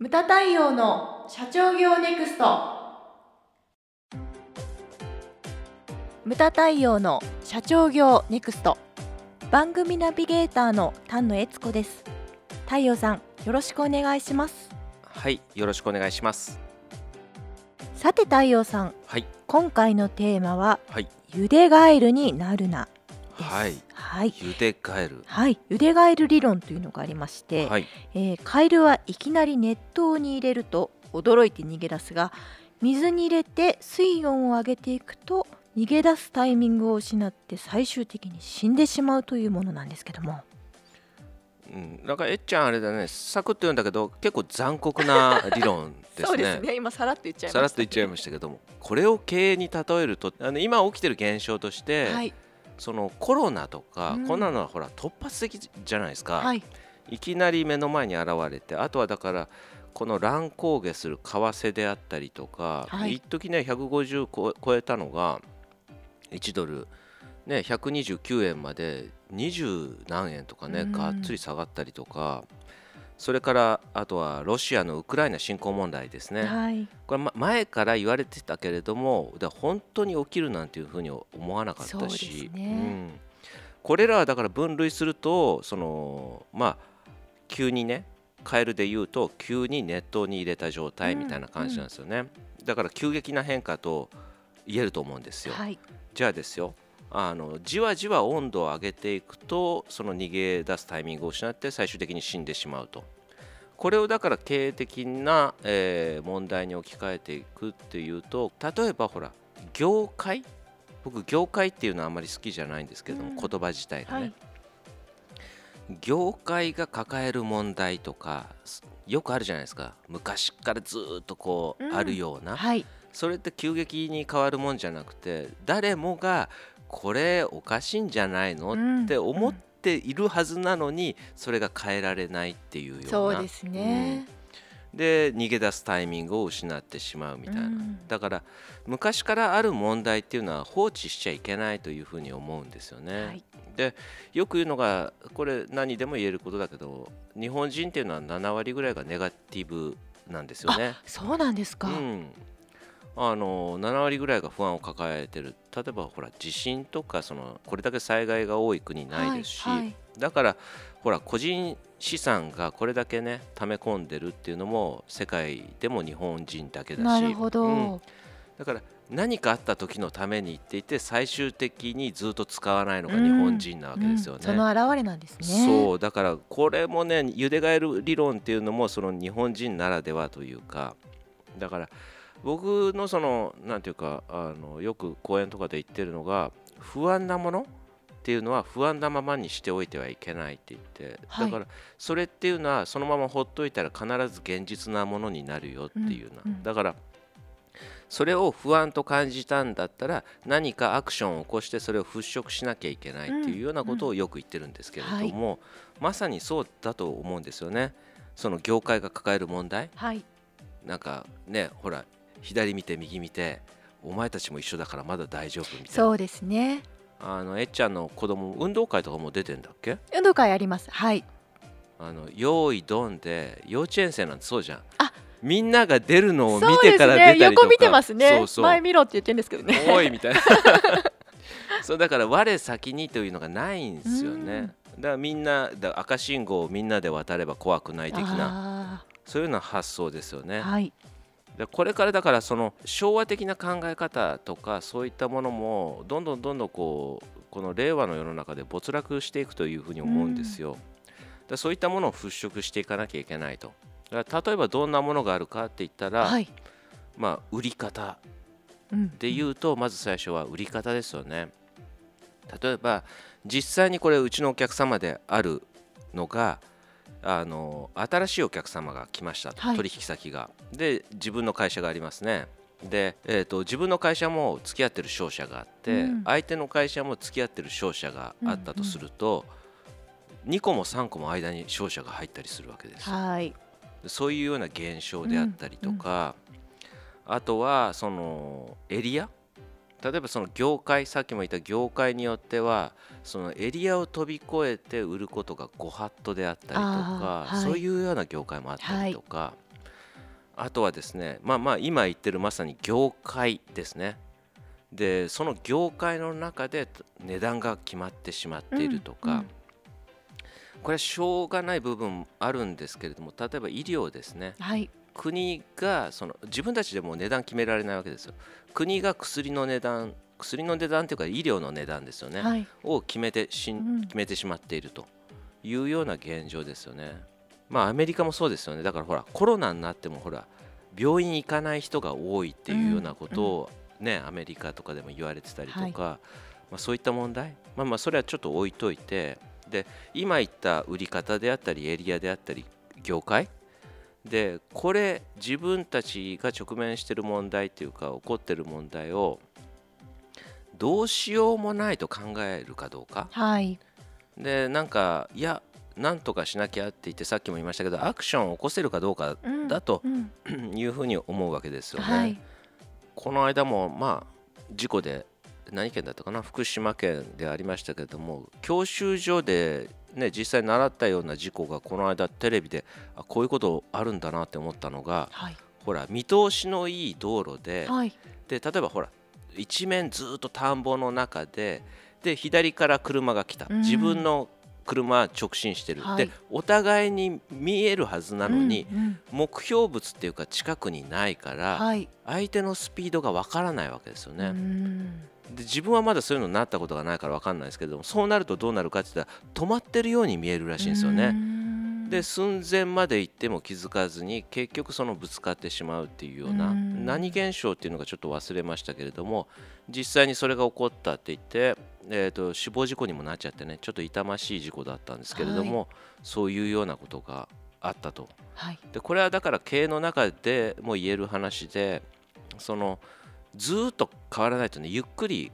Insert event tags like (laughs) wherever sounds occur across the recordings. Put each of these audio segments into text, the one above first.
ムタ太陽の社長業ネクスト。ムタ太陽の社長業ネクスト。番組ナビゲーターの丹野悦子です。太陽さんよろしくお願いします。はい、よろしくお願いします。さて太陽さん。はい、今回のテーマははい、ゆでガエルになるなはい、はい。ゆでガエル。はい、ゆでガエル理論というのがありまして、はい、えーカエルはいきなり熱湯に入れると驚いて逃げ出すが水に入れて水温を上げていくと逃げ出すタイミングを失って最終的に死んでしまうというものなんですけども。うん、なんかえっちゃんあれだね、サクッと言うんだけど、結構残酷な理論ですね。(laughs) 今さらっと言っちゃさらっと言っちゃいましたけども、これを経営に例えると、あの今起きてる現象として、はい、そのコロナとか、うん。こんなのはほら突発的じゃないですか。はい、いきなり目の前に現れてあとはだからこの乱高下する為替であったりとか、はい。一時ね150こ超えたのが1ドル、ね、129円まで20何円とかねうん。がっつり下がったりとかそれからあとはロシアのウクライナ侵攻問題ですね。はい、これま前から言われてたけれどもだ本当に起きるなんていうふうに思わなかったし。ね。うん。これらはだから分類するとそのまあ急にねカエルで言うと急に熱湯に入れた状態みたいな感じなんですよね、だから急激な変化と言えると思うんですよ、はい、じゃあですよあのじわじわ温度を上げていくとその逃げ出すタイミングを失って最終的に死んでしまうと。これをだから経営的な、えー問題に置き換えていくっていうと例えばほら業界？僕業界っていうのはあんまり好きじゃないんですけども、うん。言葉自体がね、はい、業界が抱える問題とかすよくあるじゃないですか。昔からずーっとこううん。あるような、はい、それって急激に変わるもんじゃなくて誰もがこれおかしいんじゃないの？うんって思っているはずなのにそれが変えられないっていうようなそうですね。で逃げ出すタイミングを失ってしまうみたいな、うんだから昔からある問題っていうのは放置しちゃいけないというふうに思うんですよね。はい、でよく言うのがこれ何でも言えることだけど日本人っていうのは7割ぐらいがネガティブなんですよね。そうなんですか。うん、あの7割ぐらいが不安を抱えてる。例えばほら地震とかそのこれだけ災害が多い国ないですし、はいはい。だからほら個人資産がこれだけね溜め込んでるっていうのも世界でも日本人だけだし。なるほど。うん。だから何かあった時のために言っていて最終的にずっと使わないのが日本人なわけですよね。うんその表れなんですね。そう。だからこれもねゆでガエル理論っていうのもその日本人ならではというか。だから僕のそのなんていうかあのよく講演とかで言ってるのが不安なものっていうのは不安なままにしておいてはいけないって言って、はい。だからそれっていうのはそのままほっといたら必ず現実なものになるよっていうな、うんうん。だからそれを不安と感じたんだったら何かアクションを起こしてそれを払拭しなきゃいけないっていうようなことをよく言ってるんですけれども、まさにそうだと思うんですよね。その業界が抱える問題。はい。なんかねほら左見て右見てお前たちも一緒だからまだ大丈夫みたいなそうですね。あのえっちゃんの子供運動会とかも出てんだっけ？運動会あります。はい。あの用意ドンで幼稚園生なんてそうじゃんあみんなが出るのを見てから出たね。りとか横見てますね。そうそう前見ろって言ってるんですけどね。おいみたいな (laughs) そうだから我先にというのがないんですよねだからみんなだ赤信号をみんなで渡れば怖くない的なあそういうような発想ですよねーはい。でこれからだからその昭和的な考え方とかそういったものもどんどんどんどんこうこの令和の世の中で没落していくというふうに思うんですよ。でそういったものを払拭していかなきゃいけないと。だから例えばどんなものがあるかって言ったら、はい。まあ売り方うんで言うとまず最初は売り方ですよね。例えば実際にこれうちのお客様であるのがあの新しいお客様が来ましたと、はい取引先が。で自分の会社がありますね。で、えー、と自分の会社も付き合ってる商社があって、うん相手の会社も付き合ってる商社があったとすると、2個も3個も間に商社が入ったりするわけですよ。はい。そういうような現象であったりとか、あとはそのエリア例えばその業界さっきも言った業界によってはそのエリアを飛び越えて売ることがご法度であったりとか、はい。そういうような業界もあったりとか、あとはですねまあまあ今言ってるまさに業界ですね。でその業界の中で値段が決まってしまっているとか、うんうん。これはしょうがない部分あるんですけれども例えば医療ですね。はい国がその自分たちでもう値段決められないわけですよ。国が薬の値段薬の値段というか医療の値段ですよね、はい。を決めてしんうん。決めてしまっているというような現状ですよね。まあアメリカもそうですよね。だからほらコロナになってもほら病院行かない人が多いっていうようなことをね、アメリカとかでも言われてたりとか、まあ、そういった問題。まあまあそれはちょっと置いといて。で今言った売り方であったりエリアであったり業界でこれ自分たちが直面している問題っていうか起こってる問題をどうしようもないと考えるかどうか。はい。でなんかいやなんとかしなきゃって言ってさっきも言いましたけどアクションを起こせるかどうかうんだとうん。(clears throat) いうふうに思うわけですよね。はい。この間もまあ事故で何県だったかな福島県でありましたけれども教習所で、ね、実際習ったような事故がこの間テレビであこういうことあるんだなって思ったのがはい。ほら見通しのいい道路ではい。で例えばほら一面ずっと田んぼの中でで左から車が来た。うん。自分の車は直進してる、はい。でお互いに見えるはずなのに、うんうん。目標物っていうか近くにないから、はい。相手のスピードがわからないわけですよね、うんで自分はまだそういうのになったことがないからわかんないですけどもそうなるとどうなるかって言ったら止まってるように見えるらしいんですようね。んで寸前まで行っても気づかずに結局そのぶつかってしまうっていうようなうん何現象っていうのがちょっと忘れましたけれども実際にそれが起こったって言って、えー、と死亡事故にもなっちゃってねちょっと痛ましい事故だったんですけれども、そういうようなことがあったと。はいでこれはだから経営の中でも言える話でそのずーっと変わらないとねゆっくり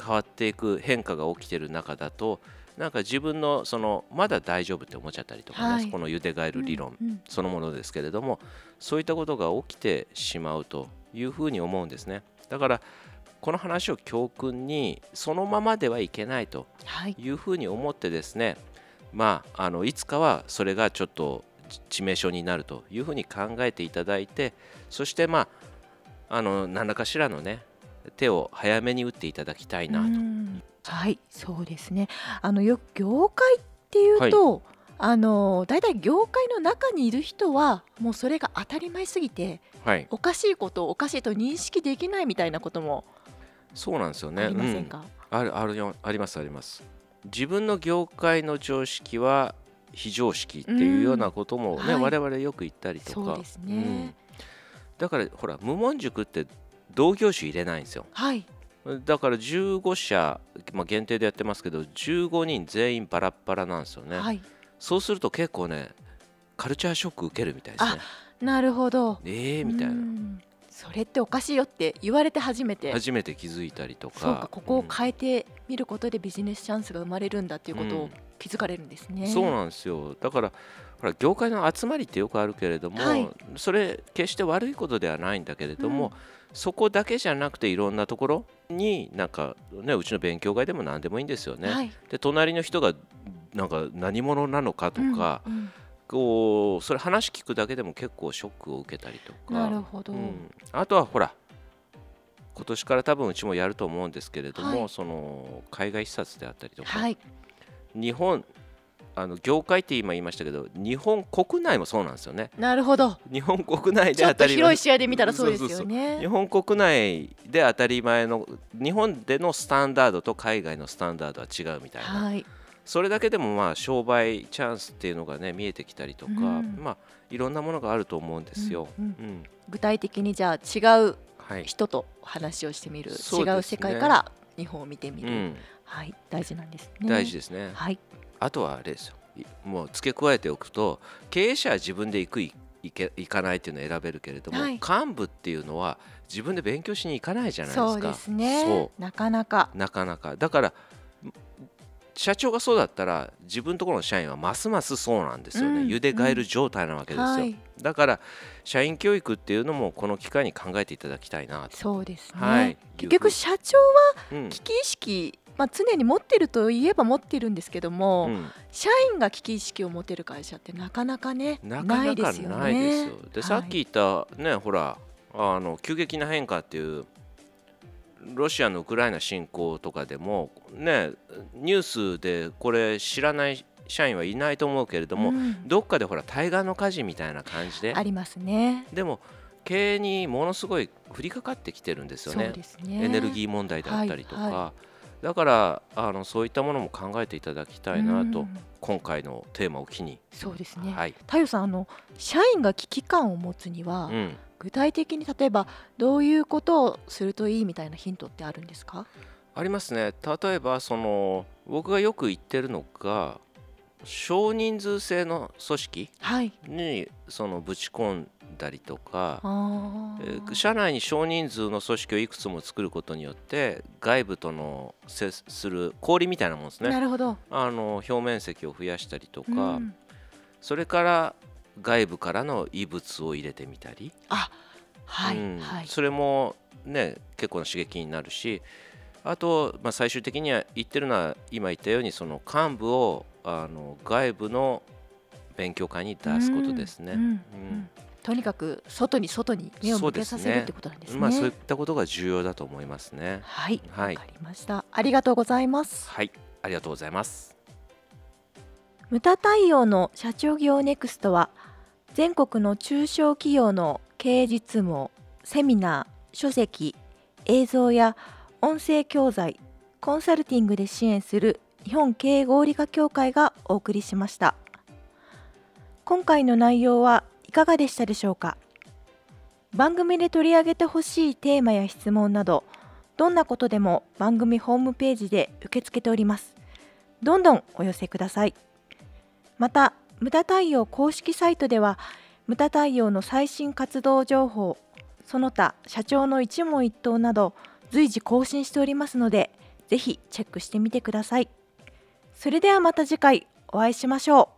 変わっていく変化が起きてる中だとなんか自分のそのまだ大丈夫って思っちゃったりとかね、はい。このゆでガエル理論うんうん。そのものですけれどもそういったことが起きてしまうというふうに思うんですね。だからこの話を教訓にそのままではいけないとはい。いうふうに思ってですねまああのいつかはそれがちょっと致命傷になるというふうに考えていただいてそしてまああの何らかしらのね手を早めに打っていただきたいなと。うん。はいそうですね。あのよく業界っていうと、あのだいたい業界の中にいる人はもうそれが当たり前すぎてはい、おかしいことをおかしいと認識できないみたいなこともそうなんですよね。ありませんか、うん。あるあるよありますあります。自分の業界の常識は非常識っていうようなこともね、うん。はい。我々よく言ったりとか。そうですね、うんだからほら無門塾って同業種入れないんですよ。はい。だから15社、まあ、限定でやってますけど15人全員バラッバラなんですよね、はい。そうすると結構ねカルチャーショック受けるみたいですね。なるほど。えーみたいな。うんそれっておかしいよって言われて初めて。初めて気づいたりとか。そうかここをうん変えてみることでビジネスチャンスが生まれるんだっていうことをうん。気づかれるんですね、そうなんですよ。だからほら業界の集まりってよくあるけれども、はい。それ決して悪いことではないんだけれども、そこだけじゃなくていろんなところになんかねうちの勉強会でも何でもいいんですよね。はい。で隣の人がなんか何者なのかとか、うんうんこうそれ話聞くだけでも結構ショックを受けたりとか。なるほど、うん、あとはほら今年から多分うちもやると思うんですけれども、はい。その海外視察であったりとか、はい。日本あの業界って今言いましたけど日本国内もそうなんですよね。なるほど。日本国内で当たり前。広い視野で見たらそうですよね。日本国内で当たり前の日本でのスタンダードと海外のスタンダードは違うみたいな、はいそれだけでもまあ商売チャンスっていうのがね見えてきたりとか、うん。まあいろんなものがあると思うんですよ。うんうん。うん。具体的にじゃあ違うはい、人と話をしてみる、そうですね。違う世界から日本を見てみる、うん、はい。大事なんですね。大事ですね。はい。あとはあれですよ。いもう付け加えておくと経営者は自分で行くい行け行かないっていうのを選べるけれども、はい。幹部っていうのは自分で勉強しに行かないじゃないですか。そうですね。そなかなか。うなかなか。だから社長がそうだったら自分のところの社員はますますそうなんですよね、うん茹でガエル状態なわけですよ、はい。だから社員教育っていうのもこの機会に考えていただきたいなと、そうですね、はい。結局社長はうん。危機意識まあ、常に持ってるといえば持ってるんですけども、うん。社員が危機意識を持てる会社ってなかなかねなかなかないですよ。で、はいさっき言ったねほらあの急激な変化っていうロシアのウクライナ侵攻とかでもねニュースでこれ知らない社員はいないと思うけれども、うん。どっかでほら対岸の火事みたいな感じで。ありますね。でも経営にものすごい降りかかってきてるんですよね。ね。エネルギー問題であったりとか、はいはだからあのそういったものも考えていただきたいなと、うん。今回のテーマを機に、そうですね。はい、太陽さんあの社員が危機感を持つには、うん、具体的に例えばどういうことをするといいみたいなヒントってあるんですか？ありますね例えばその僕がよく言ってるのが少人数制の組織はい。にそのぶち込んだりとか、あえーー社内に少人数の組織をいくつも作ることによって外部との接する氷みたいなもんですねなるほど。あの表面積を増やしたりとか、うんそれから外部からの異物を入れてみたり、あ、はい、うんはい。それもね結構な刺激になるしあと、まあ、最終的には言ってるのは今言ったようにその幹部をあの外部の勉強会に出すことですね。うんうんとにかく外に外に目を向けさせるってことなんですね。まあそういったことが重要だと思いますね。はい、わ、はいかりました。ありがとうございます。はい、ありがとうございます。無駄対応の社長業ネクストは全国の中小企業の経営実務をセミナー、書籍、映像や音声教材、コンサルティングで支援する日本経営合理化協会がお送りしました。今回の内容はいかがでしたでしょうか？番組で取り上げてほしいテーマや質問などどんなことでも番組ホームページで受け付けております。どんどんお寄せください。また無駄太陽公式サイトでは無駄太陽の最新活動情報その他社長の一問一答など随時更新しておりますのでぜひチェックしてみてください。それではまた次回お会いしましょう。